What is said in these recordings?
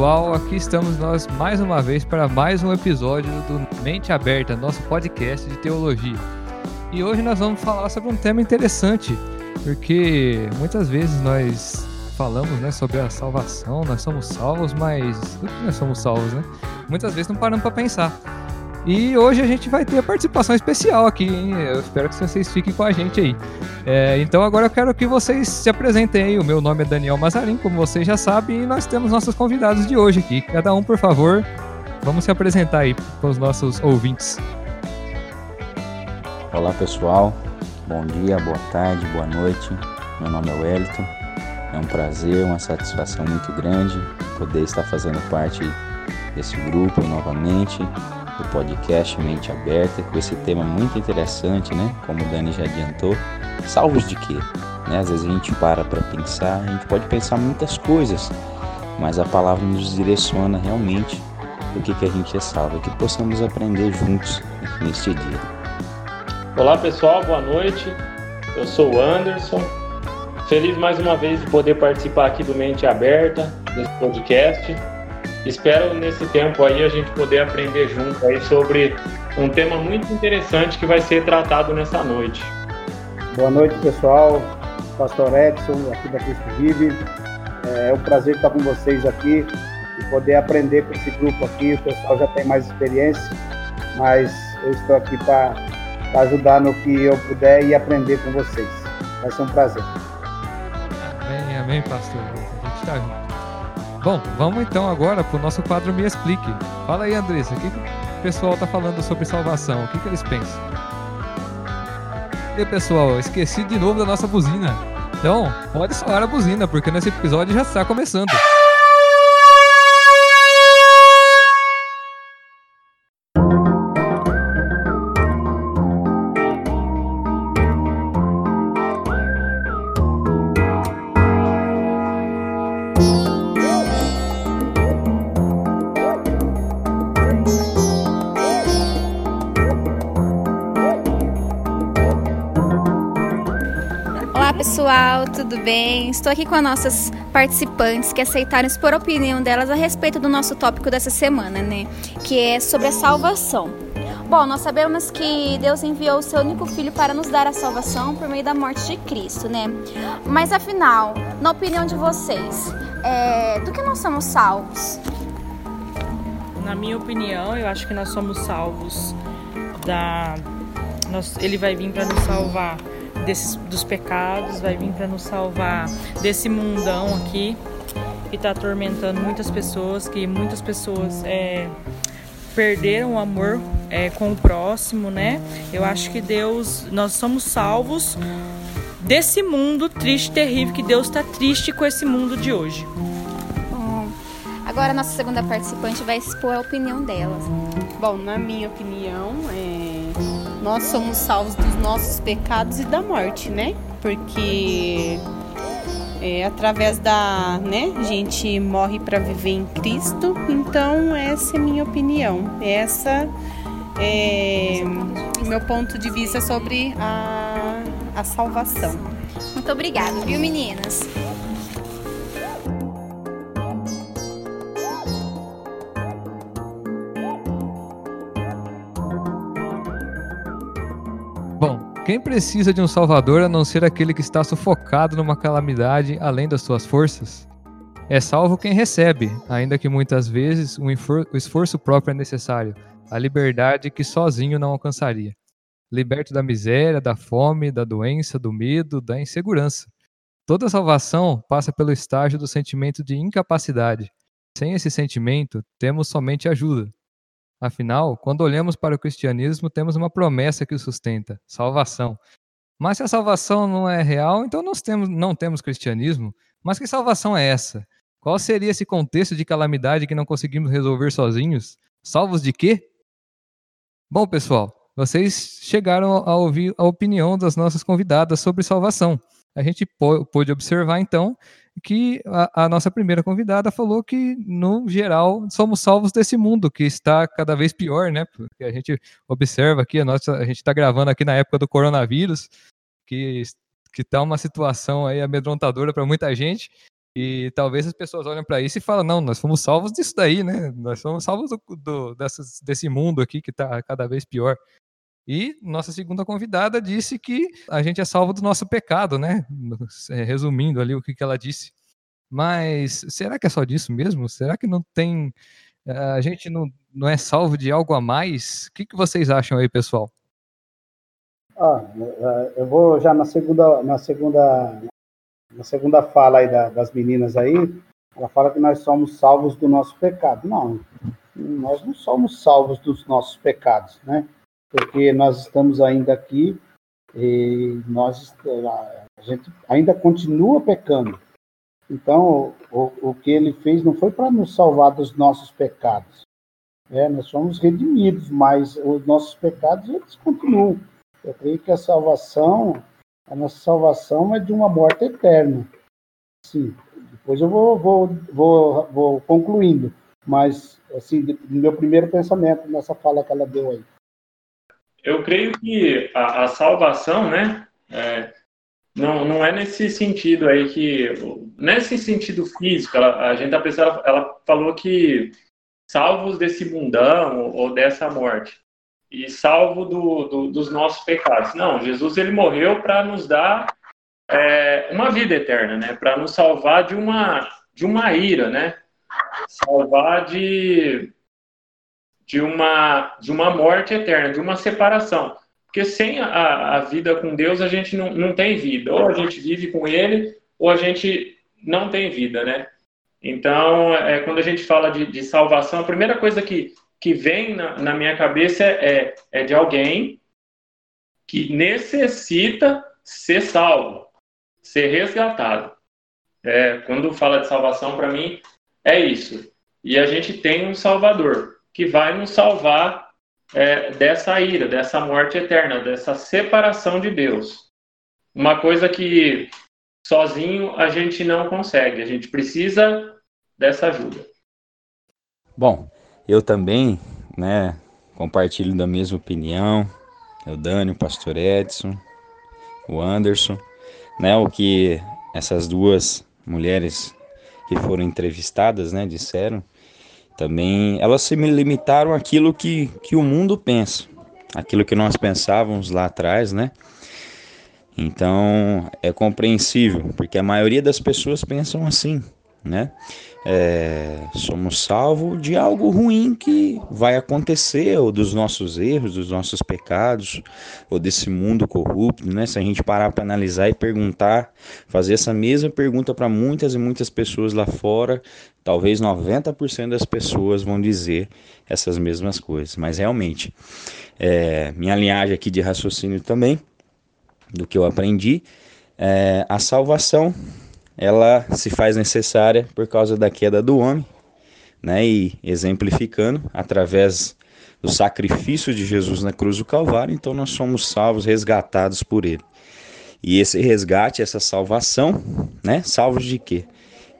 pessoal? Aqui estamos nós mais uma vez para mais um episódio do Mente Aberta, nosso podcast de teologia. E hoje nós vamos falar sobre um tema interessante, porque muitas vezes nós falamos né, sobre a salvação, nós somos salvos, mas do que nós somos salvos, né? Muitas vezes não paramos para pensar. E hoje a gente vai ter a participação especial aqui, hein? Eu espero que vocês fiquem com a gente aí. É, então agora eu quero que vocês se apresentem aí. O meu nome é Daniel Mazarin, como vocês já sabem, e nós temos nossos convidados de hoje aqui. Cada um, por favor, vamos se apresentar aí para os nossos ouvintes. Olá pessoal, bom dia, boa tarde, boa noite. Meu nome é Wellington. É um prazer, uma satisfação muito grande poder estar fazendo parte desse grupo novamente do podcast Mente Aberta, com esse tema muito interessante, né? Como o Dani já adiantou, salvos de quê? Né? Às vezes a gente para para pensar, a gente pode pensar muitas coisas, mas a palavra nos direciona realmente o que, que a gente é salvo, que possamos aprender juntos neste dia. Olá pessoal, boa noite. Eu sou o Anderson. Feliz mais uma vez de poder participar aqui do Mente Aberta, desse podcast. Espero nesse tempo aí a gente poder aprender junto aí sobre um tema muito interessante que vai ser tratado nessa noite. Boa noite, pessoal. Pastor Edson, aqui da Cristo Vive. É um prazer estar com vocês aqui e poder aprender com esse grupo aqui. O pessoal já tem mais experiência, mas eu estou aqui para ajudar no que eu puder e aprender com vocês. Vai ser um prazer. Amém, amém, pastor. A gente está junto. Bom, vamos então agora para o nosso quadro Me Explique. Fala aí, Andressa, o que, que o pessoal está falando sobre salvação? O que, que eles pensam? E pessoal, esqueci de novo da nossa buzina. Então, pode soar a buzina, porque nesse episódio já está começando. Pessoal, tudo bem? Estou aqui com as nossas participantes que aceitaram expor a opinião delas a respeito do nosso tópico dessa semana, né? Que é sobre a salvação. Bom, nós sabemos que Deus enviou o seu único filho para nos dar a salvação por meio da morte de Cristo, né? Mas afinal, na opinião de vocês, é, do que nós somos salvos? Na minha opinião, eu acho que nós somos salvos da. Nós, ele vai vir para nos salvar desses, dos pecados, vai vir para nos salvar desse mundão aqui que está atormentando muitas pessoas, que muitas pessoas é, perderam o amor é, com o próximo, né? Eu acho que Deus, nós somos salvos desse mundo triste, terrível, que Deus está triste com esse mundo de hoje. Bom, agora a nossa segunda participante vai expor a opinião dela. Bom, na minha opinião, é, nós somos salvos dos nossos pecados e da morte, né? Porque é, através da, né, a gente morre para viver em Cristo. Então essa é minha opinião. Essa é o meu ponto de vista sobre a, a salvação. Muito obrigada, viu, meninas? Quem precisa de um salvador a não ser aquele que está sufocado numa calamidade além das suas forças? É salvo quem recebe, ainda que muitas vezes o esforço próprio é necessário, a liberdade que sozinho não alcançaria. Liberto da miséria, da fome, da doença, do medo, da insegurança. Toda salvação passa pelo estágio do sentimento de incapacidade. Sem esse sentimento, temos somente ajuda. Afinal, quando olhamos para o cristianismo, temos uma promessa que o sustenta: salvação. Mas se a salvação não é real, então nós temos, não temos cristianismo. Mas que salvação é essa? Qual seria esse contexto de calamidade que não conseguimos resolver sozinhos? Salvos de quê? Bom, pessoal, vocês chegaram a ouvir a opinião das nossas convidadas sobre salvação. A gente pôde observar, então, que a, a, nossa primeira convidada falou que, no geral, somos salvos desse mundo que está cada vez pior, né? Porque a gente observa aqui, a, nossa, a gente está gravando aqui na época do coronavírus, que que está uma situação aí amedrontadora para muita gente. E talvez as pessoas olhem para isso e falam, não, nós fomos salvos disso daí, né? Nós somos salvos do, do, dessas, desse mundo aqui que está cada vez pior. E nossa segunda convidada disse que a gente é salvo do nosso pecado, né? É, resumindo ali o que, ela disse. Mas será que é só disso mesmo? Será que não tem. Eh, a gente não, não é salvo de algo a mais? O que, vocês acham aí, pessoal? Ah, eh, eu vou já na segunda, na segunda, na segunda fala aí da, das meninas aí. Ela fala que nós somos salvos do nosso pecado. Não, nós não somos salvos dos nossos pecados, né? Porque nós estamos ainda aqui e nós a gente ainda continua pecando. Então, o, o que ele fez não foi para nos salvar dos nossos pecados. É, nós somos redimidos, mas os nossos pecados eles continuam. Eu creio que a salvação, a nossa salvação é de uma morte eterna. Sim. Depois eu vou, vou, vou, vou concluindo, mas assim, meu primeiro pensamento nessa fala que ela deu aí. Eu creio que a, a salvação, né, é, não, não é nesse sentido aí que. Nesse sentido físico, ela, a gente tá pensando, ela falou que salvos desse mundão ou dessa morte e salvo do, do, dos nossos pecados. Não, Jesus ele morreu para nos dar é, uma vida eterna, né? Para nos salvar de uma de uma ira, né? Salvar de de uma de uma morte eterna, de uma separação. Porque sem a, a vida com Deus, a gente não, não tem vida. Ou a gente vive com Ele, ou a gente não tem vida, né? Então, é, quando a gente fala de, de salvação, a primeira coisa que, que vem na, na minha cabeça é, é de alguém que necessita ser salvo, ser resgatado. É, quando fala de salvação, para mim, é isso. E a gente tem um Salvador que vai nos salvar é, dessa ira, dessa morte eterna, dessa separação de Deus. Uma coisa que sozinho a gente não consegue, a gente precisa dessa ajuda. Bom, eu também, né, compartilho da mesma opinião. O Dani, o Pastor Edson, o Anderson, né, o que essas duas mulheres que foram entrevistadas, né, disseram também elas se limitaram àquilo que, que o mundo pensa, aquilo que nós pensávamos lá atrás, né? Então é compreensível, porque a maioria das pessoas pensam assim, né? É, somos salvos de algo ruim que vai acontecer, ou dos nossos erros, dos nossos pecados, ou desse mundo corrupto, né? Se a gente parar para analisar e perguntar, fazer essa mesma pergunta para muitas e muitas pessoas lá fora, talvez 90% das pessoas vão dizer essas mesmas coisas. Mas realmente, é, minha linhagem aqui de raciocínio também, do que eu aprendi, é, a salvação ela se faz necessária por causa da queda do homem, né? E exemplificando através do sacrifício de Jesus na cruz do Calvário, então nós somos salvos, resgatados por ele. E esse resgate, essa salvação, né? Salvos de quê?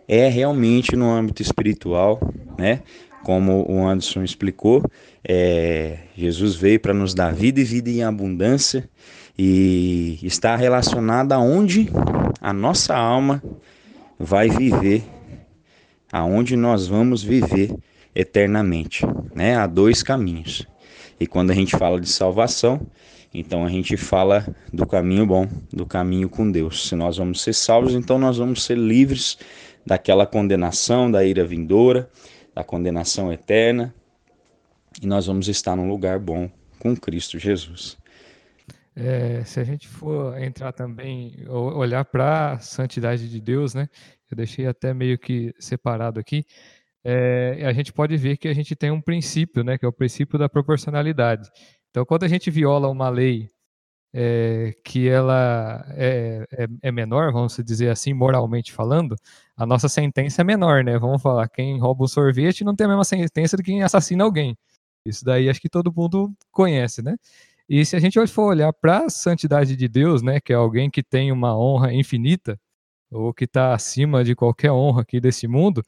É realmente no âmbito espiritual, né? Como o Anderson explicou, é, Jesus veio para nos dar vida e vida em abundância e está relacionada aonde a nossa alma vai viver, aonde nós vamos viver eternamente, né? Há dois caminhos. E quando a gente fala de salvação, então a gente fala do caminho bom, do caminho com Deus. Se nós vamos ser salvos, então nós vamos ser livres daquela condenação, da ira vindoura, da condenação eterna, e nós vamos estar num lugar bom com Cristo Jesus. É, se a gente for entrar também, olhar para a santidade de Deus, né? Eu deixei até meio que separado aqui. É, a gente pode ver que a gente tem um princípio, né? Que é o princípio da proporcionalidade. Então, quando a gente viola uma lei é, que ela é, é, é, menor, vamos dizer assim, moralmente falando, a nossa sentença é menor, né? Vamos falar, quem rouba um sorvete não tem a mesma sentença de quem assassina alguém. Isso daí acho que todo mundo conhece, né? E se a gente for olhar para a santidade de Deus, né, que é alguém que tem uma honra infinita, ou que está acima de qualquer honra aqui desse mundo,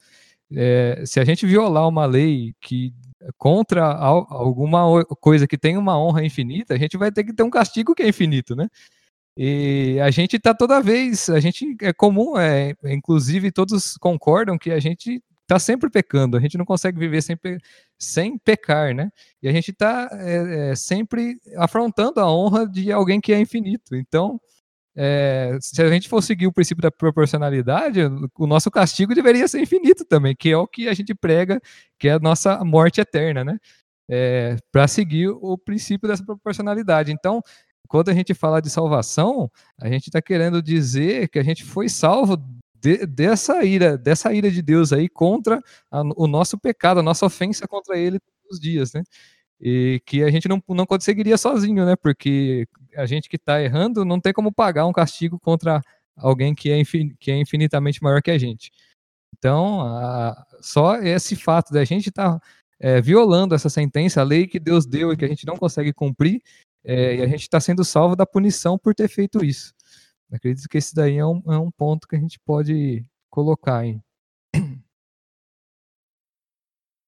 é, se a gente violar uma lei que contra alguma coisa que tem uma honra infinita, a gente vai ter que ter um castigo que é infinito, né? E a gente tá toda vez, a gente é comum, é, inclusive todos concordam que a gente tá sempre pecando, a gente não consegue viver sem, pe sem pecar, né? E a gente tá é, é, sempre afrontando a honra de alguém que é infinito. Então, é, se a gente for seguir o princípio da proporcionalidade, o nosso castigo deveria ser infinito também, que é o que a gente prega, que é a nossa morte eterna, né? É, para seguir o princípio dessa proporcionalidade. Então, quando a gente fala de salvação, a gente está querendo dizer que a gente foi salvo de, dessa ira, dessa ira de Deus aí contra a, o nosso pecado, a nossa ofensa contra Ele todos os dias, né? E que a gente não, não conseguiria sozinho, né? Porque a gente que está errando não tem como pagar um castigo contra alguém que é, infin, que é infinitamente maior que a gente. Então, a, só esse fato da gente estar tá, é, violando essa sentença, a lei que Deus deu e que a gente não consegue cumprir, é, e a gente está sendo salvo da punição por ter feito isso. Acredito que esse daí é um, é um ponto que a gente pode colocar.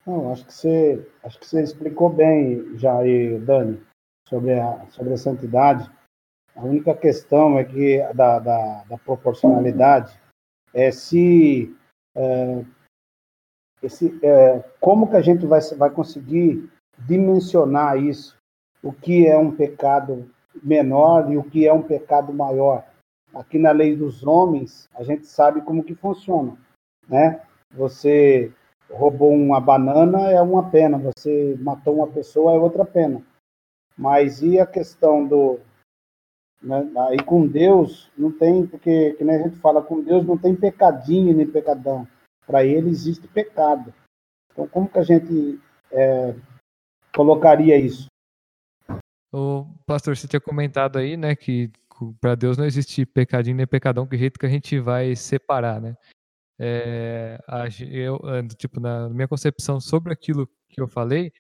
Não, acho que você, acho que você explicou bem já Dani, sobre a, sobre a santidade. A única questão é que da, da, da proporcionalidade é se é, esse, é, como que a gente vai, vai conseguir dimensionar isso o que é um pecado menor e o que é um pecado maior. Aqui na lei dos homens, a gente sabe como que funciona, né? Você roubou uma banana é uma pena, você matou uma pessoa é outra pena. Mas e a questão do né? aí com Deus não tem, porque que nem a gente fala, com Deus não tem pecadinho nem pecadão. Para ele existe pecado. Então como que a gente é, colocaria isso? O pastor, você tinha comentado aí, né, que para Deus não existe pecadinho nem pecadão, que jeito que a gente vai separar, né? É, eu, tipo, na minha concepção sobre aquilo que eu falei,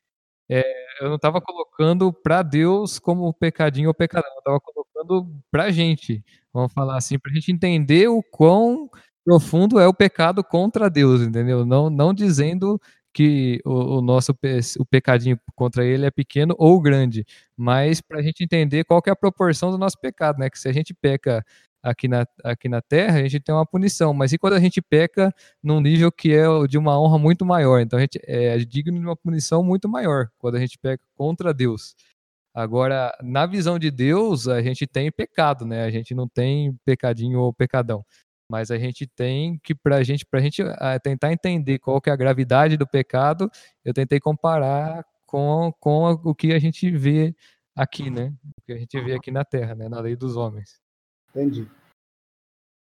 é, eu não estava colocando para Deus como pecadinho ou pecadão, eu estava colocando para a gente, vamos falar assim, para a gente entender o quão profundo é o pecado contra Deus, entendeu? Não, não dizendo que o, o nosso o pecadinho contra ele é pequeno ou grande, mas para a gente entender qual é a proporção do nosso pecado, né? Que se a gente peca aqui na, aqui na Terra, a gente tem uma punição, mas e quando a gente peca num nível que é de uma honra muito maior? Então a gente é digno de uma punição muito maior quando a gente peca contra Deus. Agora, na visão de Deus, a gente tem pecado, né? A gente não tem pecadinho ou pecadão mas a gente tem que para gente para a gente uh, tentar entender qual que é a gravidade do pecado eu tentei comparar com, com o que a gente vê aqui né? O que a gente vê aqui na Terra né? Na lei dos homens. Entendi.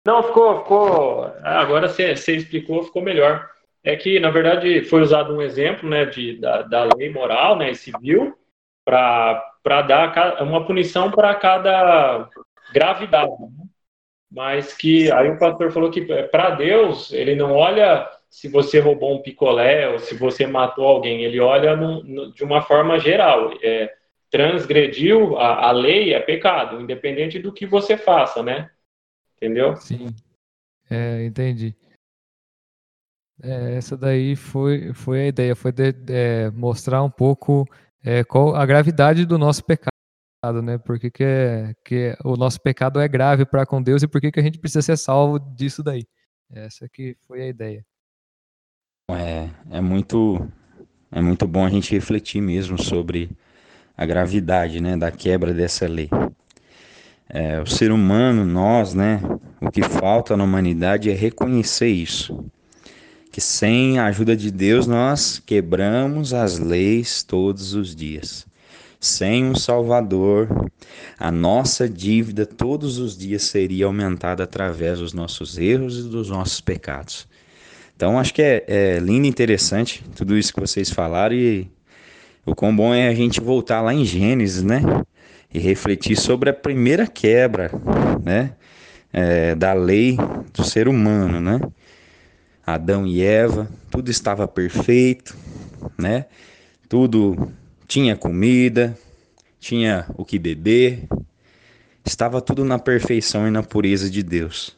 Não ficou ficou agora você, você explicou ficou melhor. É que na verdade foi usado um exemplo né de da, da lei moral né civil para para dar uma punição para cada gravidade né? Mas que aí o pastor falou que é, para Deus ele não olha se você roubou um picolé ou se você matou alguém, ele olha no, no, de uma forma geral. É, transgrediu a, a, lei é pecado, independente do que você faça, né? Entendeu? Sim, é, entendi. É, essa daí foi, foi a ideia, foi de, é, mostrar um pouco é, qual a gravidade do nosso pecado né? Por que, que, é, que o nosso pecado é grave para com Deus e por que, que a gente precisa ser salvo disso daí. Essa que foi a ideia. É, é muito é muito bom a gente refletir mesmo sobre a gravidade, né, da quebra dessa lei. É, o ser humano, nós, né, o que falta na humanidade é reconhecer isso. Que sem a ajuda de Deus nós quebramos as leis todos os dias. Sem um Salvador, a nossa dívida todos os dias seria aumentada através dos nossos erros e dos nossos pecados. Então, acho que é, é lindo e interessante tudo isso que vocês falaram e o quão bom é a gente voltar lá em Gênesis, né? E refletir sobre a primeira quebra, né? É, da lei do ser humano, né? Adão e Eva, tudo estava perfeito, né? Tudo tinha comida, tinha o que beber, estava tudo na perfeição e na pureza de Deus.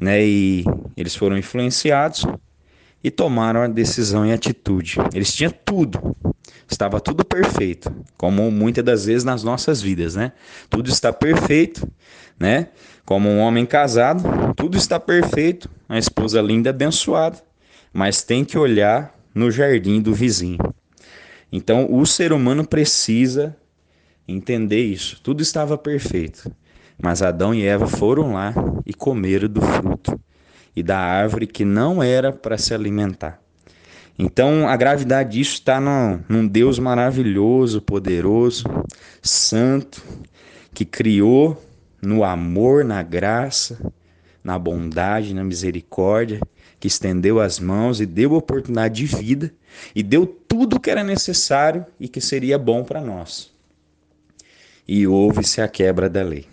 Né? E eles foram influenciados e tomaram a decisão e atitude. Eles tinham tudo, estava tudo perfeito, como muitas das vezes nas nossas vidas, né? Tudo está perfeito, né? Como um homem casado, tudo está perfeito, a esposa linda, abençoada, mas tem que olhar no jardim do vizinho. Então, o ser humano precisa entender isso. Tudo estava perfeito, mas Adão e Eva foram lá e comeram do fruto e da árvore que não era para se alimentar. Então, a gravidade disso está num Deus maravilhoso, poderoso, santo, que criou no amor, na graça, na bondade, na misericórdia, que estendeu as mãos e deu oportunidade de vida e deu tudo o que era necessário e que seria bom para nós. E houve-se a quebra da lei.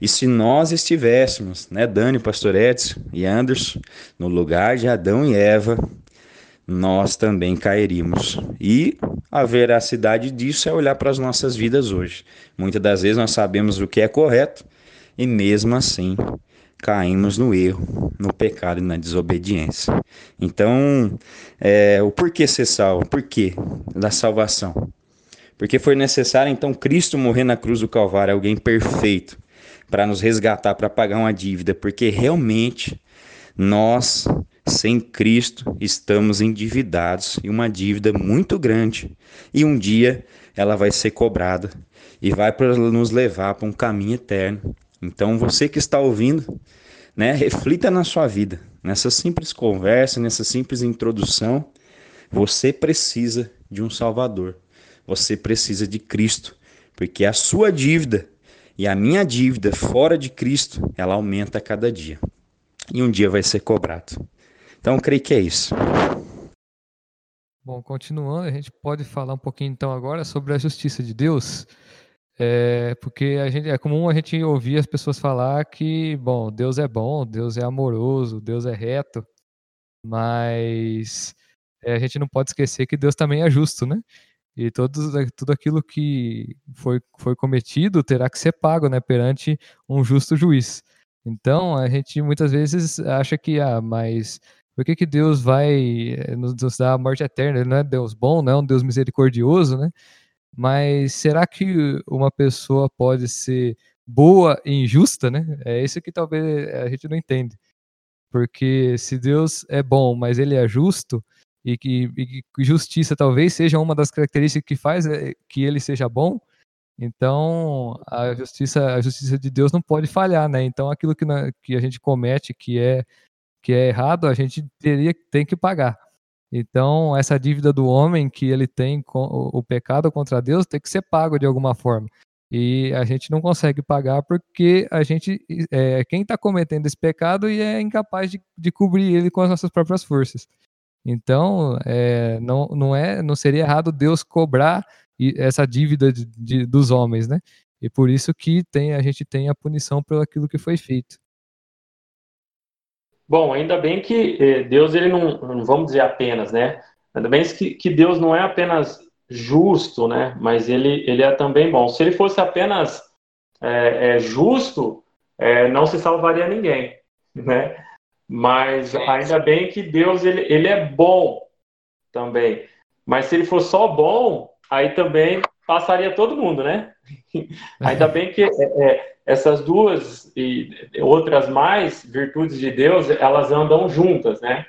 E se nós estivéssemos, né, Dani, Pastor Edson e Anderson, no lugar de Adão e Eva, nós também cairíamos. E a veracidade disso é olhar para as nossas vidas hoje. Muitas das vezes nós sabemos o que é correto e mesmo assim caímos no erro, no pecado e na desobediência. Então, é, o porquê ser salvo? Por quê da salvação? Porque foi necessário então Cristo morrer na cruz do Calvário, alguém perfeito, para nos resgatar, para pagar uma dívida, porque realmente nós sem Cristo, estamos endividados e uma dívida muito grande. E um dia ela vai ser cobrada e vai nos levar para um caminho eterno. Então, você que está ouvindo, né, reflita na sua vida, nessa simples conversa, nessa simples introdução. Você precisa de um Salvador. Você precisa de Cristo, porque a sua dívida e a minha dívida fora de Cristo, ela aumenta a cada dia. E um dia vai ser cobrado. Então, creio que é isso. Bom, continuando, a gente pode falar um pouquinho então agora sobre a justiça de Deus. É, porque a gente, é comum a gente ouvir as pessoas falar que, bom, Deus é bom, Deus é amoroso, Deus é reto, mas é, a gente não pode esquecer que Deus também é justo, né? E todos, tudo aquilo que foi, foi cometido terá que ser pago né, perante um justo juiz. Então, a gente muitas vezes acha que, ah, mas por que, que Deus vai eh, nos dar a morte eterna? Ele não é Deus bom, não é um Deus misericordioso, né? Mas será que uma pessoa pode ser boa e injusta, né? É isso que talvez a gente não entende. Porque se Deus é bom, mas ele é justo, e que, e que justiça talvez seja uma das características que faz eh, que ele seja bom, então a justiça, a justiça de Deus não pode falhar, né? Então aquilo que, na, que a gente comete, que é que é errado, a gente teria tem que pagar. Então, essa dívida do homem que ele tem com o pecado contra Deus tem que ser pago de alguma forma. E a gente não consegue pagar porque a gente é quem está cometendo esse pecado e é incapaz de, de cobrir ele com as nossas próprias forças. Então, é, não, não, é, não seria errado Deus cobrar essa dívida de, de, dos homens, né? E por isso que tem, a gente tem a punição pelo aquilo que foi feito. Bom, ainda bem que eh, Deus, ele não, não vamos dizer apenas, né? Ainda bem que, que Deus não é apenas justo, né? Mas ele, ele é também bom. Se ele fosse apenas é, é, justo, é, não se salvaria ninguém, né? Mas ainda bem que Deus, ele, ele é bom também. Mas se ele for só bom, aí também passaria todo mundo, né? ainda bem que essas duas e outras mais virtudes de Deus, elas andam juntas, né?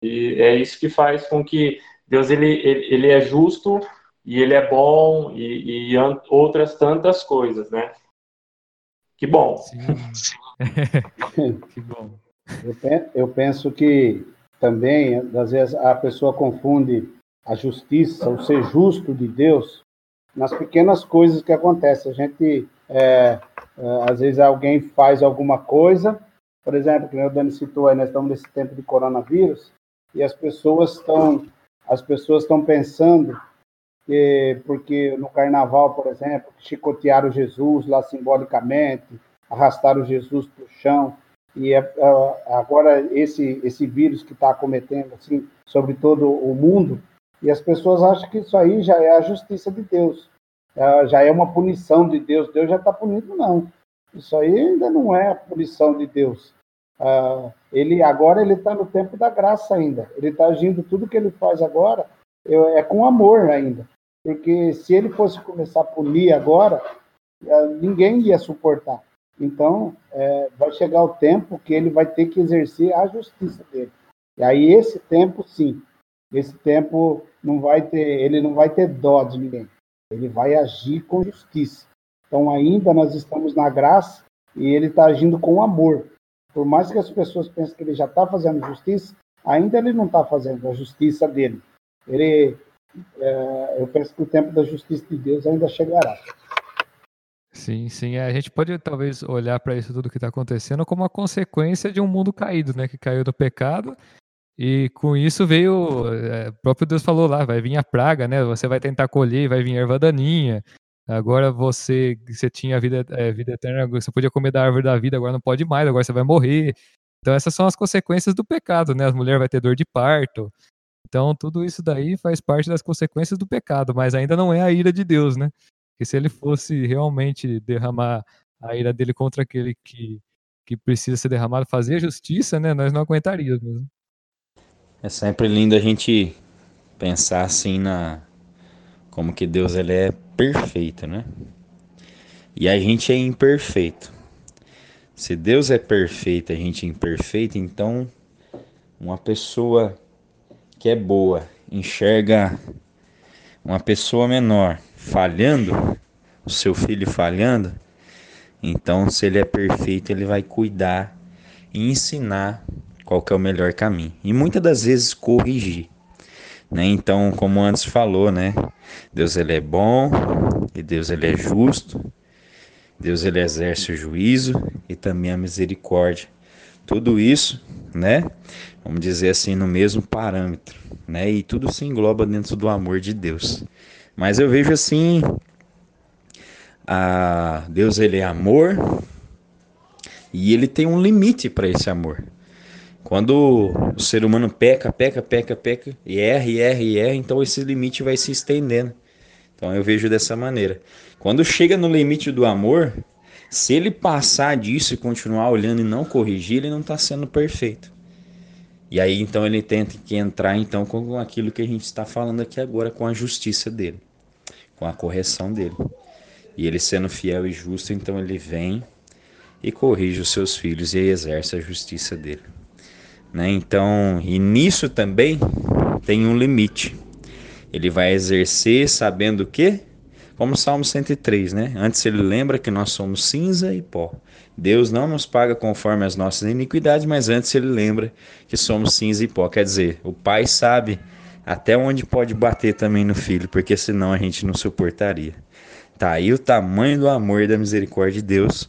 E é isso que faz com que Deus ele, ele, ele é justo e ele é bom e, e, outras tantas coisas, né? Que bom. que bom. Eu penso que também, às vezes, a pessoa confunde a justiça, o ser justo de Deus, nas pequenas coisas que acontecem. A gente é, às vezes alguém faz alguma coisa, por exemplo, que o Dani citou aí, nós estamos nesse tempo de coronavírus, e as pessoas estão as pessoas estão pensando que, porque no carnaval, por exemplo, chicotearam Jesus lá simbolicamente, arrastaram Jesus para o chão, e é, é, agora esse, esse vírus que está acometendo assim, sobre todo o mundo, e as pessoas acham que isso aí já é a justiça de Deus já é uma punição de Deus. Deus já está punindo, não. Isso aí ainda não é a punição de Deus. Uh, ele agora ele está no tempo da graça ainda. Ele está agindo tudo que ele faz agora é com amor ainda, porque se ele fosse começar a punir agora, uh, ninguém ia suportar. Então é, vai chegar o tempo que ele vai ter que exercer a justiça dele. E aí esse tempo, sim, esse tempo não vai ter, ele não vai ter dó de ninguém. Ele vai agir com justiça. Então ainda nós estamos na graça e ele está agindo com amor. Por mais que as pessoas pensem que ele já está fazendo justiça, ainda ele não está fazendo a justiça dele. Ele, é, eu penso que o tempo da justiça de Deus ainda chegará. Sim, sim. É, a gente pode talvez olhar para isso tudo que está acontecendo como uma consequência de um mundo caído, né? Que caiu do pecado. E com isso veio, é, o próprio Deus falou lá, vai vir a praga, né? Você vai tentar colher, vai vir erva daninha. Agora você, você tinha vida, é, vida eterna, você podia comer da árvore da vida, agora não pode mais, agora você vai morrer. Então essas são as consequências do pecado, né? As mulheres vai ter dor de parto. Então tudo isso daí faz parte das consequências do pecado, mas ainda não é a ira de Deus, né? Porque se ele fosse realmente derramar a ira dele contra aquele que, que precisa ser derramado, fazer justiça, né? Nós não aguentaríamos. É sempre lindo a gente pensar assim na como que Deus ele é perfeito, né? E a gente é imperfeito. Se Deus é perfeito, a gente é imperfeito, então uma pessoa que é boa enxerga uma pessoa menor falhando, o seu filho falhando, então se ele é perfeito, ele vai cuidar e ensinar qual que é o melhor caminho. E muitas das vezes corrigir. Né? Então, como antes falou, né? Deus ele é bom e Deus ele é justo. Deus ele exerce o juízo e também a misericórdia. Tudo isso, né? Vamos dizer assim, no mesmo parâmetro, né? E tudo se engloba dentro do amor de Deus. Mas eu vejo assim, a Deus ele é amor e ele tem um limite para esse amor. Quando o ser humano peca, peca, peca, peca, e erra, e erra, e erra, então esse limite vai se estendendo. Então eu vejo dessa maneira. Quando chega no limite do amor, se ele passar disso e continuar olhando e não corrigir, ele não está sendo perfeito. E aí então ele tenta que entrar então com aquilo que a gente está falando aqui agora, com a justiça dele, com a correção dele. E ele sendo fiel e justo, então ele vem e corrige os seus filhos e exerce a justiça dele. Né? Então, e nisso também tem um limite. Ele vai exercer sabendo o quê? Como Salmo 103, né? Antes ele lembra que nós somos cinza e pó. Deus não nos paga conforme as nossas iniquidades, mas antes ele lembra que somos cinza e pó. Quer dizer, o pai sabe até onde pode bater também no filho, porque senão a gente não suportaria. Tá aí o tamanho do amor e da misericórdia de Deus,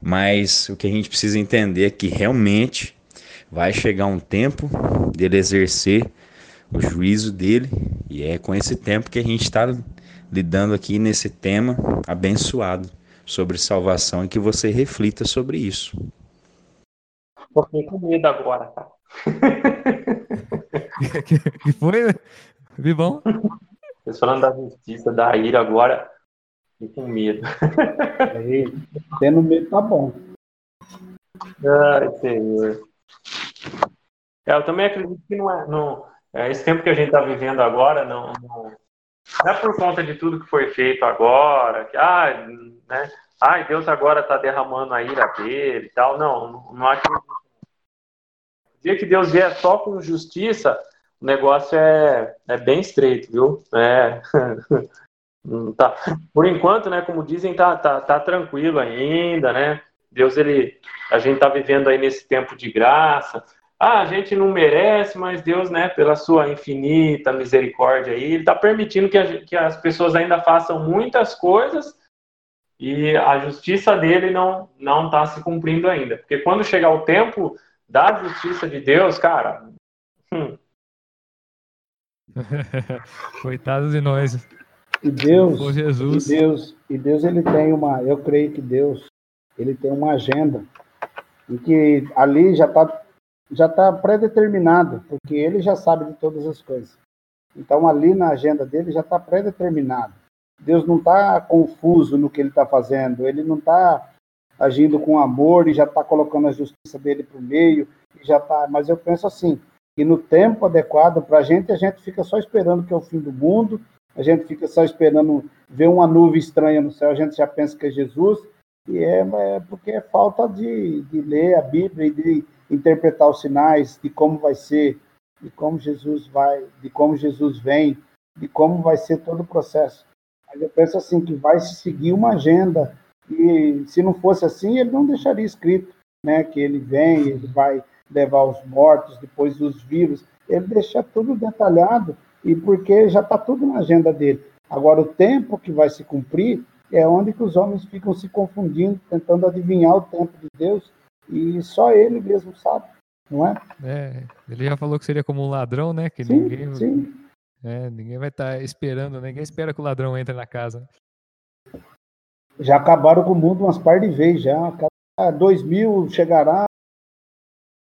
mas o que a gente precisa entender é que realmente vai chegar um tempo dele exercer o juízo dele, e é com esse tempo que a gente está lidando aqui nesse tema abençoado sobre salvação e que você reflita sobre isso. Fiquei com medo agora, cara. que foi? Vi bom? Vocês falando da justiça, da ira agora, fiquei com medo. Aí, tendo medo tá bom. Ai, Senhor. É, eu também acredito que não é, não, é, esse tempo que a gente está vivendo agora não, não, não, é por conta de tudo que foi feito agora, que ah, né, ai, Deus agora está derramando a ira dele e tal. Não, não, acredito. O dia que Deus vier só com justiça, o negócio é, é bem estreito, viu? É. tá. Por enquanto, né, como dizem, tá, tá, tá tranquilo ainda, né? Deus, ele, a gente está vivendo aí nesse tempo de graça. Ah, a gente não merece, mas Deus, né, pela sua infinita misericórdia aí, Ele está permitindo que, a, que as pessoas ainda façam muitas coisas e a justiça dele não não está se cumprindo ainda. Porque quando chegar o tempo da justiça de Deus, cara. Hum. Coitados de nós. E Deus, Jesus. E Deus, e Deus ele tem uma, eu creio que Deus ele tem uma agenda e que ali já está já tá pré-determinado, porque ele já sabe de todas as coisas. Então ali na agenda dele já está pré-determinado. Deus não está confuso no que ele está fazendo, ele não está agindo com amor e já está colocando a justiça dele para o meio, já tá. Mas eu penso assim, que no tempo adequado para a gente, a gente fica só esperando que é o fim do mundo, a gente fica só esperando ver uma nuvem estranha no céu, a gente já pensa que é Jesus, e é, é porque é falta de, de ler a Bíblia e de interpretar os sinais de como vai ser, de como Jesus vai, de como Jesus vem, de como vai ser todo o processo. Mas eu penso assim que vai seguir uma agenda e se não fosse assim ele não deixaria escrito, né, que ele vem, ele vai levar os mortos, depois os vivos, ele deixa tudo detalhado e porque já está tudo na agenda dele. Agora o tempo que vai se cumprir é onde que os homens ficam se confundindo, tentando adivinhar o tempo de Deus e só ele mesmo sabe, não é? É, ele já falou que seria como um ladrão, né? Que sim, ninguém, sim. É, ninguém vai estar tá esperando, ninguém espera que o ladrão entre na casa. Já acabaram com o mundo umas par de vezes já. 2000 chegará,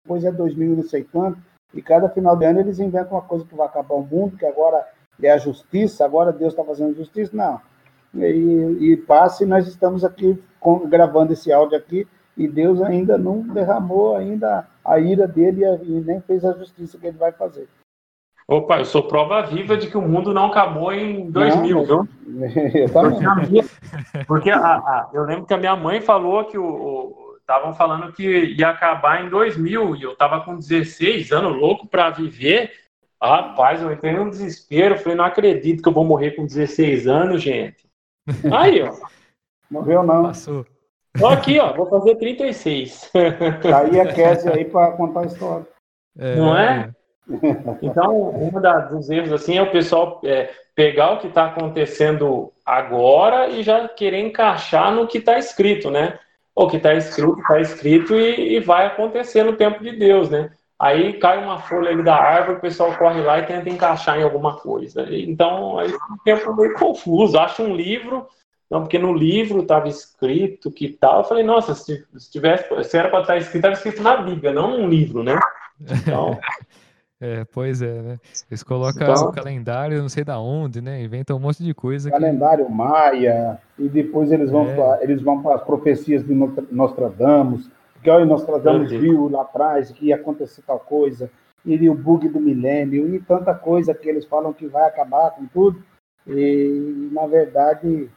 depois é 2000 não sei quanto, e cada final de ano eles inventam uma coisa que vai acabar o mundo, que agora é a justiça, agora Deus está fazendo justiça. Não. E, e passa e nós estamos aqui com, gravando esse áudio aqui e Deus ainda não derramou ainda a ira dele e nem fez a justiça que ele vai fazer. Opa, eu sou prova viva de que o mundo não acabou em 2000, não, viu? Porque, a minha, porque a, a, eu lembro que a minha mãe falou que o estavam falando que ia acabar em 2000 e eu tava com 16 anos louco para viver. Rapaz, eu entrei num desespero, falei, não acredito que eu vou morrer com 16 anos, gente. Aí, ó. Morreu não. Passou. Tô aqui, ó, vou fazer 36. Tá aí a Cassie aí para contar a história. É, não é? Então, um dos erros assim é o pessoal é, pegar o que está acontecendo agora e já querer encaixar no que está escrito, né? O que está escrito, está escrito e, e, vai acontecer no tempo de Deus, né? Aí cai uma folha ali da árvore, o pessoal corre lá e tenta encaixar em alguma coisa. Então, aí fica um tempo meio confuso. Acha um livro, não, porque no livro estava escrito que tal. Eu falei, nossa, se, se tivesse, se era para estar escrito, estava escrito na Bíblia, não num livro, né? Então. É, pois é, né? Eles colocam então, o calendário, não sei da onde, né? Inventam um monte de coisa. Calendário que... maia, e depois eles vão é. para eles vão para as profecias de Nostradamus, que olha, Nostradamus viu lá atrás que ia acontecer tal coisa, e o bug do milênio, e tanta coisa que eles falam que vai acabar com tudo. E, na verdade,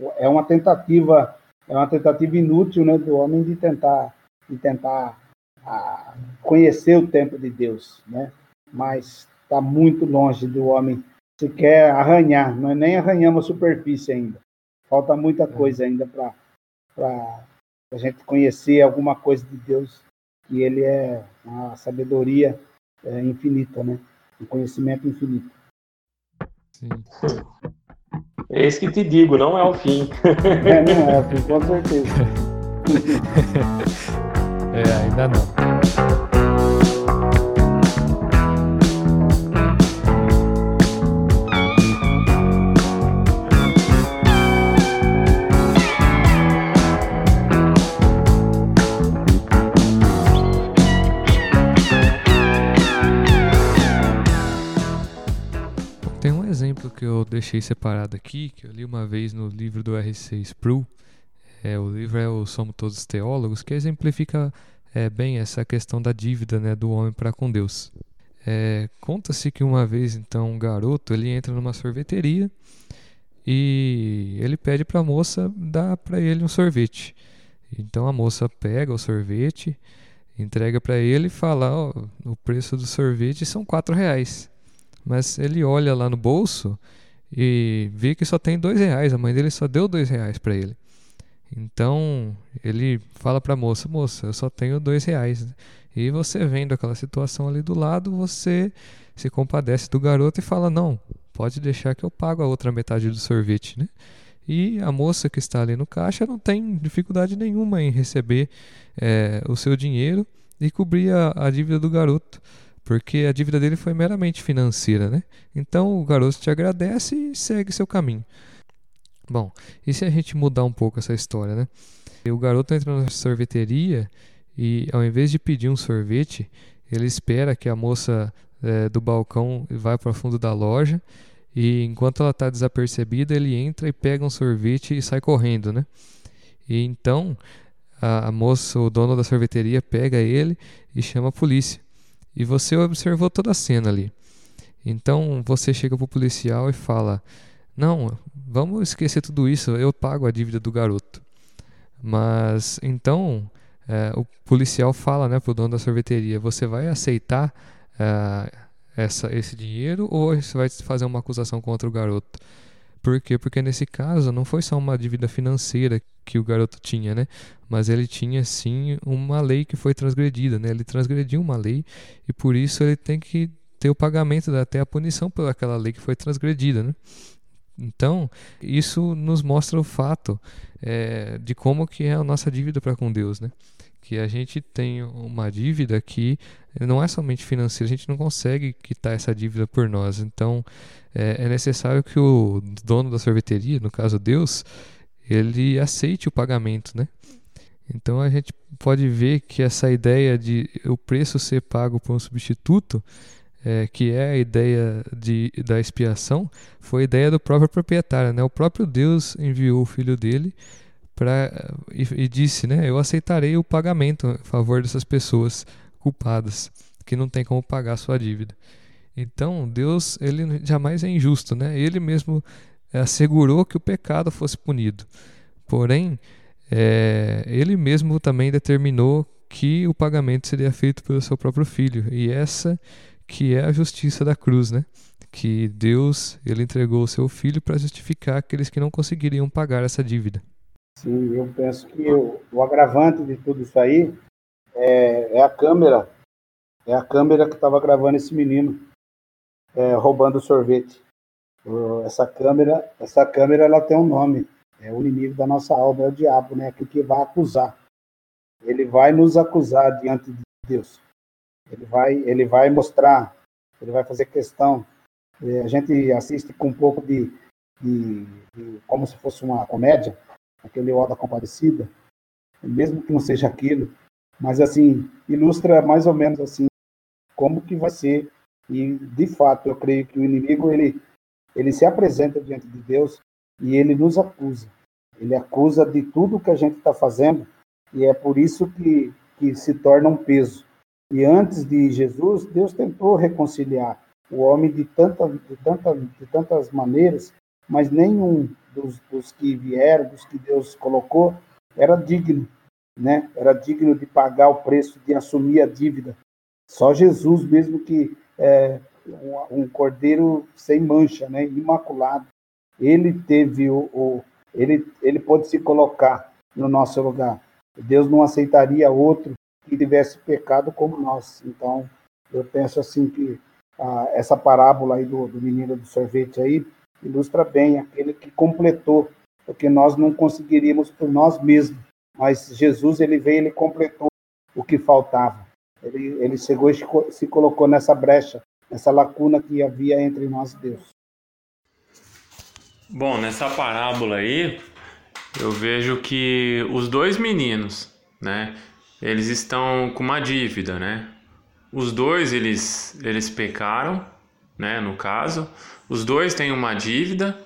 é, é uma tentativa, é uma tentativa inútil, né, do homem de tentar, de tentar a conhecer o tempo de Deus, né? Mas está muito longe do homem sequer arranhar, nós nem arranhamos a superfície ainda. Falta muita coisa ainda para a gente conhecer alguma coisa de Deus, que ele é uma sabedoria é, infinita, né? Um conhecimento infinito. Sim. É isso que te digo, não é o fim. É, não é o fim, com certeza. É, ainda não. Deixei separado aqui, que eu li uma vez no livro do R6 Sproul, é, o livro é o Somos Todos Teólogos, que exemplifica é, bem essa questão da dívida né, do homem para com Deus. É, Conta-se que uma vez, então, um garoto ele entra numa sorveteria e ele pede para a moça dar para ele um sorvete. Então a moça pega o sorvete, entrega para ele e fala: o preço do sorvete são quatro reais. Mas ele olha lá no bolso e vê que só tem dois reais. A mãe dele só deu dois reais para ele. Então ele fala para a moça: Moça, eu só tenho dois reais. E você vendo aquela situação ali do lado, você se compadece do garoto e fala: Não, pode deixar que eu pago a outra metade do sorvete, né? E a moça que está ali no caixa não tem dificuldade nenhuma em receber é, o seu dinheiro e cobrir a, a dívida do garoto, porque a dívida dele foi meramente financeira, né? Então o garoto te agradece e segue seu caminho. Bom, e se a gente mudar um pouco essa história, né? O garoto entra na sorveteria e ao invés de pedir um sorvete, ele espera que a moça é, do balcão vá para o fundo da loja e enquanto ela está desapercebida, ele entra e pega um sorvete e sai correndo, né? E então a, a moça, o dono da sorveteria, pega ele e chama a polícia. E você observou toda a cena ali. Então você chega pro policial e fala: Não, vamos esquecer tudo isso, eu pago a dívida do garoto. Mas então é, o policial fala né, pro dono da sorveteria: Você vai aceitar é, essa, esse dinheiro ou você vai fazer uma acusação contra o garoto? Por quê? Porque nesse caso não foi só uma dívida financeira que o garoto tinha, né? Mas ele tinha sim uma lei que foi transgredida, né? Ele transgrediu uma lei e por isso ele tem que ter o pagamento, até a punição pelaquela lei que foi transgredida, né? Então, isso nos mostra o fato é, de como que é a nossa dívida para com Deus, né? Que a gente tem uma dívida que não é somente financeira, a gente não consegue quitar essa dívida por nós. Então, é, é necessário que o dono da sorveteria, no caso Deus, ele aceite o pagamento, né? Então a gente pode ver que essa ideia de o preço ser pago por um substituto é, que é a ideia de, da expiação, foi a ideia do próprio proprietário. Né? O próprio Deus enviou o filho dele pra, e, e disse: né, Eu aceitarei o pagamento a favor dessas pessoas culpadas, que não tem como pagar a sua dívida. Então, Deus ele jamais é injusto. Né? Ele mesmo assegurou que o pecado fosse punido. Porém, é, ele mesmo também determinou que o pagamento seria feito pelo seu próprio filho. E essa que é a justiça da cruz, né? Que Deus ele entregou o seu filho para justificar aqueles que não conseguiriam pagar essa dívida. Sim, eu penso que o, o agravante de tudo isso aí é, é, a câmera, é a câmera que estava gravando esse menino é, roubando sorvete. Essa câmera, essa câmera ela tem um nome, é o inimigo da nossa alma, é o diabo, né? Aquele que vai acusar. Ele vai nos acusar diante de Deus. Ele vai, ele vai mostrar, ele vai fazer questão. É, a gente assiste com um pouco de, de, de, como se fosse uma comédia, aquele Oda Compadecida, mesmo que não seja aquilo, mas assim ilustra mais ou menos assim como que vai ser. E de fato, eu creio que o inimigo ele ele se apresenta diante de Deus e ele nos acusa. Ele acusa de tudo que a gente está fazendo e é por isso que, que se torna um peso. E antes de Jesus, Deus tentou reconciliar o homem de, tanta, de, tanta, de tantas maneiras, mas nenhum dos, dos que vieram, dos que Deus colocou, era digno, né? Era digno de pagar o preço, de assumir a dívida. Só Jesus mesmo que é um, um cordeiro sem mancha, né? Imaculado. Ele teve o, o ele ele pôde se colocar no nosso lugar. Deus não aceitaria outro que tivesse pecado como nós. Então, eu penso assim que ah, essa parábola aí do, do menino do sorvete aí ilustra bem aquele que completou, porque nós não conseguiríamos por nós mesmos, mas Jesus ele veio, ele completou o que faltava. Ele, ele chegou e se colocou nessa brecha, nessa lacuna que havia entre nós e Deus. Bom, nessa parábola aí, eu vejo que os dois meninos, né, eles estão com uma dívida, né? Os dois eles eles pecaram, né, no caso. Os dois têm uma dívida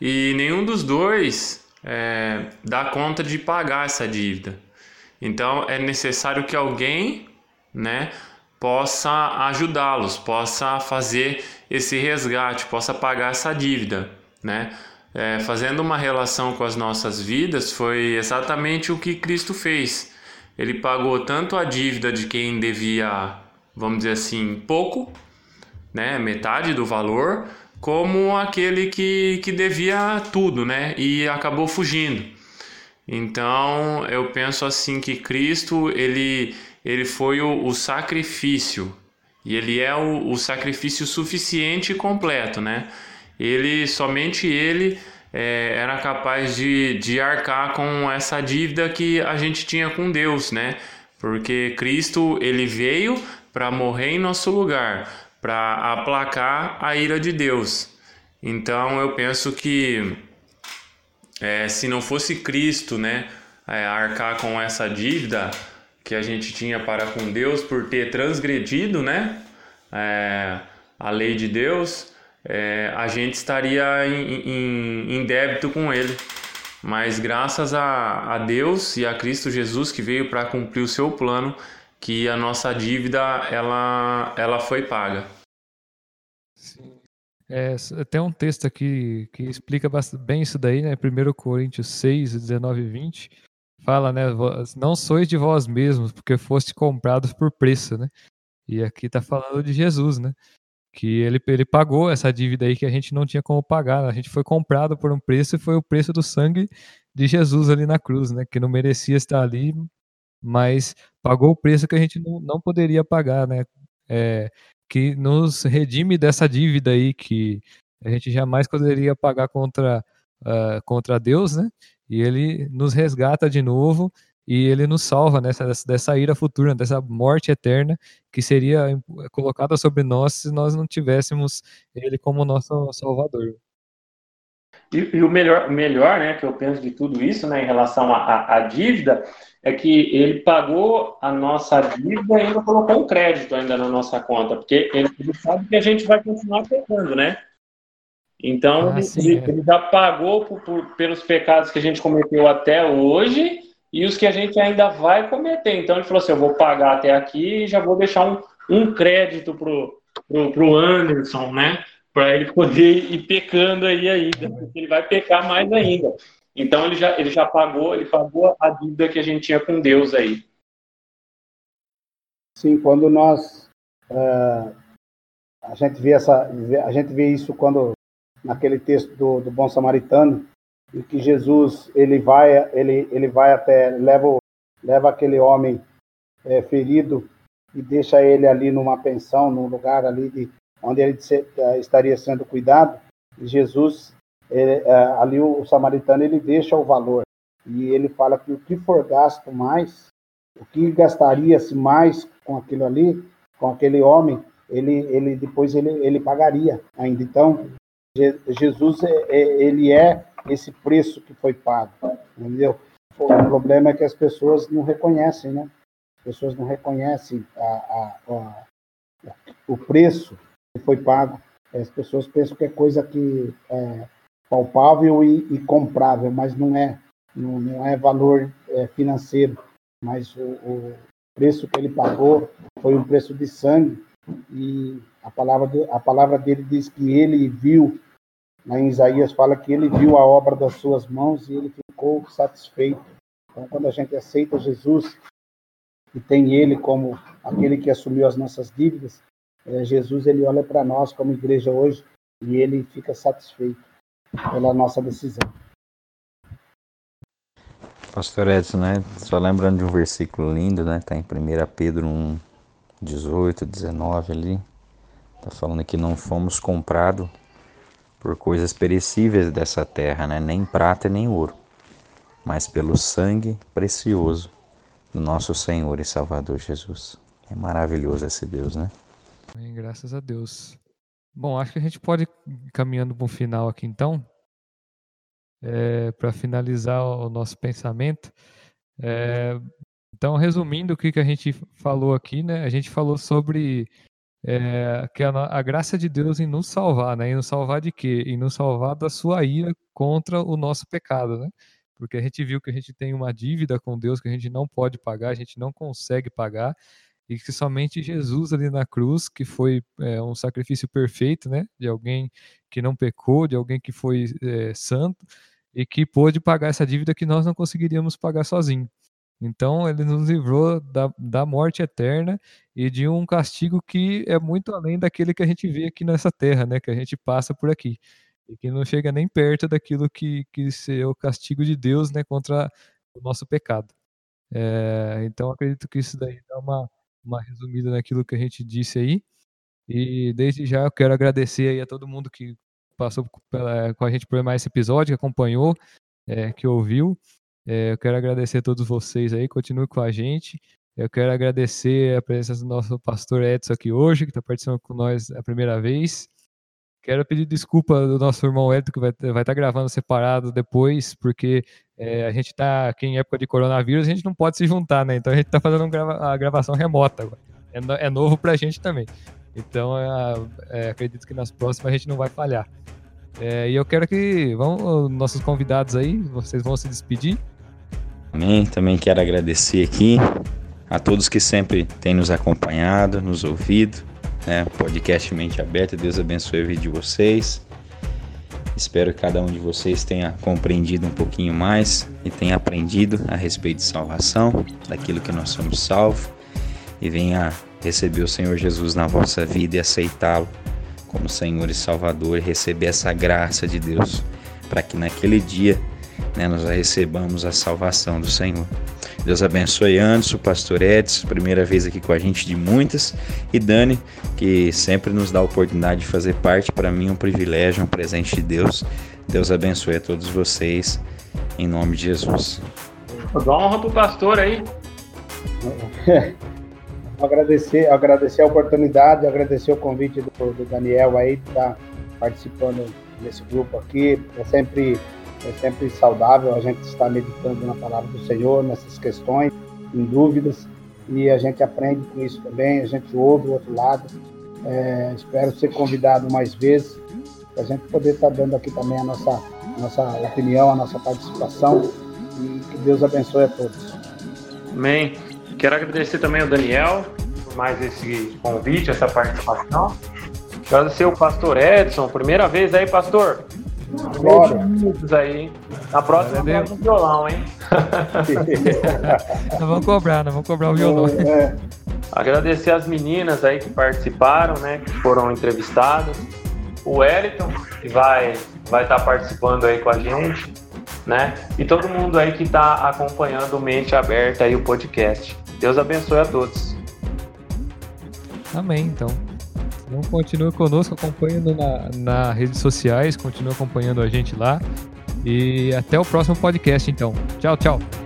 e nenhum dos dois é, dá conta de pagar essa dívida. Então é necessário que alguém, né, possa ajudá-los, possa fazer esse resgate, possa pagar essa dívida, né? É, fazendo uma relação com as nossas vidas, foi exatamente o que Cristo fez ele pagou tanto a dívida de quem devia, vamos dizer assim, pouco, né, metade do valor, como aquele que, que devia tudo, né, e acabou fugindo. Então, eu penso assim que Cristo, ele, ele foi o, o sacrifício, e ele é o, o sacrifício suficiente e completo, né? Ele, somente ele é, era capaz de, de arcar com essa dívida que a gente tinha com Deus, né? Porque Cristo ele veio para morrer em nosso lugar, para aplacar a ira de Deus. Então eu penso que é, se não fosse Cristo, né, é, arcar com essa dívida que a gente tinha para com Deus por ter transgredido, né, é, a lei de Deus, é, a gente estaria em, em, em, débito com ele. mas graças a, a Deus e a Cristo Jesus que veio para cumprir o seu plano, que a nossa dívida ela, ela foi paga. Sim. É, tem um texto aqui que explica bem isso daí, né? 1 Coríntios 6, 19 e 20. Fala, né? Não sois de vós mesmos, porque foste comprados por preço, né? E aqui tá falando de Jesus, né? Que ele, ele pagou essa dívida aí que a gente não tinha como pagar. A gente foi comprado por um preço e foi o preço do sangue de Jesus ali na cruz, né? Que não merecia estar ali, mas pagou o preço que a gente não, não poderia pagar, né? É, que nos redime dessa dívida aí que a gente jamais poderia pagar contra, uh, contra Deus, né? E ele nos resgata de novo e ele nos salva nessa, dessa ira futura, dessa morte eterna que seria colocada sobre nós se nós não tivéssemos ele como nosso salvador. E, e, o melhor, melhor, né, que eu penso de tudo isso, né, em relação à dívida, é que ele pagou a nossa dívida e ainda colocou um crédito ainda na nossa conta, porque ele, ele sabe que a gente vai continuar pecando, né? Então, ah, sim, ele, é. ele, já pagou por, por, pelos pecados que a gente cometeu até hoje e os que a gente ainda vai cometer. Então, ele falou assim: eu vou pagar até aqui e já vou deixar um, um crédito pro, pro, pro Anderson, né? Para ele poder ir pecando aí ainda, porque ele vai pecar mais ainda. Então ele já, ele já pagou, ele pagou a dívida que a gente tinha com Deus aí. Sim, quando nós uh, a gente vê essa, a gente vê isso quando naquele texto do, do bom samaritano, em que Jesus ele vai, ele, ele vai até leva leva aquele homem é, ferido e deixa ele ali numa pensão, num lugar ali de onde ele eh, estaria sendo cuidado, Jesus, ele, eh, ali o samaritano, ele deixa o valor. E ele fala que o que for gasto mais, o que gastaria-se mais com aquilo ali, com aquele homem, ele, ele depois ele, ele pagaria ainda. Então, Jesus, é, ele é esse preço que foi pago, entendeu? O problema é que as pessoas não reconhecem, né? As pessoas não reconhecem a, a, a, o preço foi pago. As pessoas pensam que é coisa que é palpável e, e comprável, mas não é. Não, não é valor é, financeiro, mas o, o, preço que ele pagou foi um preço de sangue. E a palavra, de, a palavra dele diz que ele viu, lá em Isaías fala que ele viu a obra das suas mãos e ele ficou satisfeito. Então, quando a gente aceita Jesus e tem ele como aquele que assumiu as nossas dívidas, é, Jesus ele olha para nós como igreja hoje e ele fica satisfeito pela nossa decisão. Pastor Edson, né? Só lembrando de um versículo lindo, né? Tá em 1 Pedro 1, 18, 19 ali. Tá falando que não fomos comprados por coisas perecíveis dessa terra, né? Nem prata nem ouro, mas pelo sangue precioso do nosso Senhor e Salvador Jesus. É maravilhoso esse Deus, né? Amém, graças a Deus. Bom, acho que a gente pode ir caminhando para um final aqui então. É, para finalizar o nosso pensamento. É, então, resumindo o que, que a gente falou aqui, né? A gente falou sobre é, que a, a, graça de Deus em nos salvar, né? Em nos salvar de quê? Em nos salvar da sua ira contra o nosso pecado, né? Porque a gente viu que a gente tem uma dívida com Deus que a gente não pode pagar, a gente não consegue pagar, e que somente Jesus ali na cruz, que foi é, um sacrifício perfeito, né, de alguém que não pecou, de alguém que foi é, santo e que pôde pagar essa dívida que nós não conseguiríamos pagar sozinho. Então ele nos livrou da, da morte eterna e de um castigo que é muito além daquele que a gente vê aqui nessa terra, né, que a gente passa por aqui e que não chega nem perto daquilo que que é o castigo de Deus, né, contra o nosso pecado. É, então acredito que isso daí dá uma uma resumida naquilo que a gente disse aí. E desde já eu quero agradecer aí a todo mundo que passou pela, com a gente por mais esse episódio, que acompanhou, é, que ouviu. É, eu quero agradecer a todos vocês aí, continue com a gente. Eu quero agradecer a presença do nosso pastor Edson aqui hoje, que está participando com nós a primeira vez. Quero pedir desculpa do nosso irmão Edson, que vai estar tá gravando separado depois, porque é, a gente está aqui em época de coronavírus, a gente não pode se juntar, né? Então a gente está fazendo a gravação remota agora. É, é novo para a gente também. Então é, é, acredito que nas próximas a gente não vai falhar. É, e eu quero que vão nossos convidados aí, vocês vão se despedir. Amém. Também quero agradecer aqui a todos que sempre têm nos acompanhado, nos ouvido. Né? Podcast Mente Aberta, Deus abençoe a vida de vocês. Espero que cada um de vocês tenha compreendido um pouquinho mais e tenha aprendido a respeito de salvação, daquilo que nós somos salvos, e venha receber o Senhor Jesus na vossa vida e aceitá-lo como Senhor e Salvador e receber essa graça de Deus, para que naquele dia né, nós recebamos a salvação do Senhor. Deus abençoe Anderson, pastor Edson, primeira vez aqui com a gente de muitas, e Dani, que sempre nos dá a oportunidade de fazer parte, para mim é um privilégio, um presente de Deus. Deus abençoe a todos vocês, em nome de Jesus. Dá honra pro pastor aí. agradecer, agradecer a oportunidade, agradecer o convite do, do Daniel aí de estar participando desse grupo aqui. É sempre é sempre saudável a gente estar meditando na palavra do Senhor, nessas questões, em dúvidas, e a gente aprende com isso também, a gente ouve o outro lado. É, espero ser convidado mais vezes, para a gente poder estar dando aqui também a nossa, a nossa opinião, a nossa participação, e que Deus abençoe a todos. Amém. Quero agradecer também ao Daniel por mais esse convite, essa participação. Agradecer o pastor Edson, primeira vez aí, pastor. Glória. aí. Na próxima Valeu. um violão, hein? Nós vamos cobrar, nós vamos cobrar o violão. É, Agradecer as meninas aí que participaram, né? Que foram entrevistadas. O Wellington, que vai vai estar participando aí com a gente, né? E todo mundo aí que está acompanhando o Mente Aberta aí o podcast. Deus abençoe a todos. Amém, então. Então continue conosco, acompanhando na, nas redes sociais, continue acompanhando a gente lá. E até o próximo podcast, então. Tchau, tchau.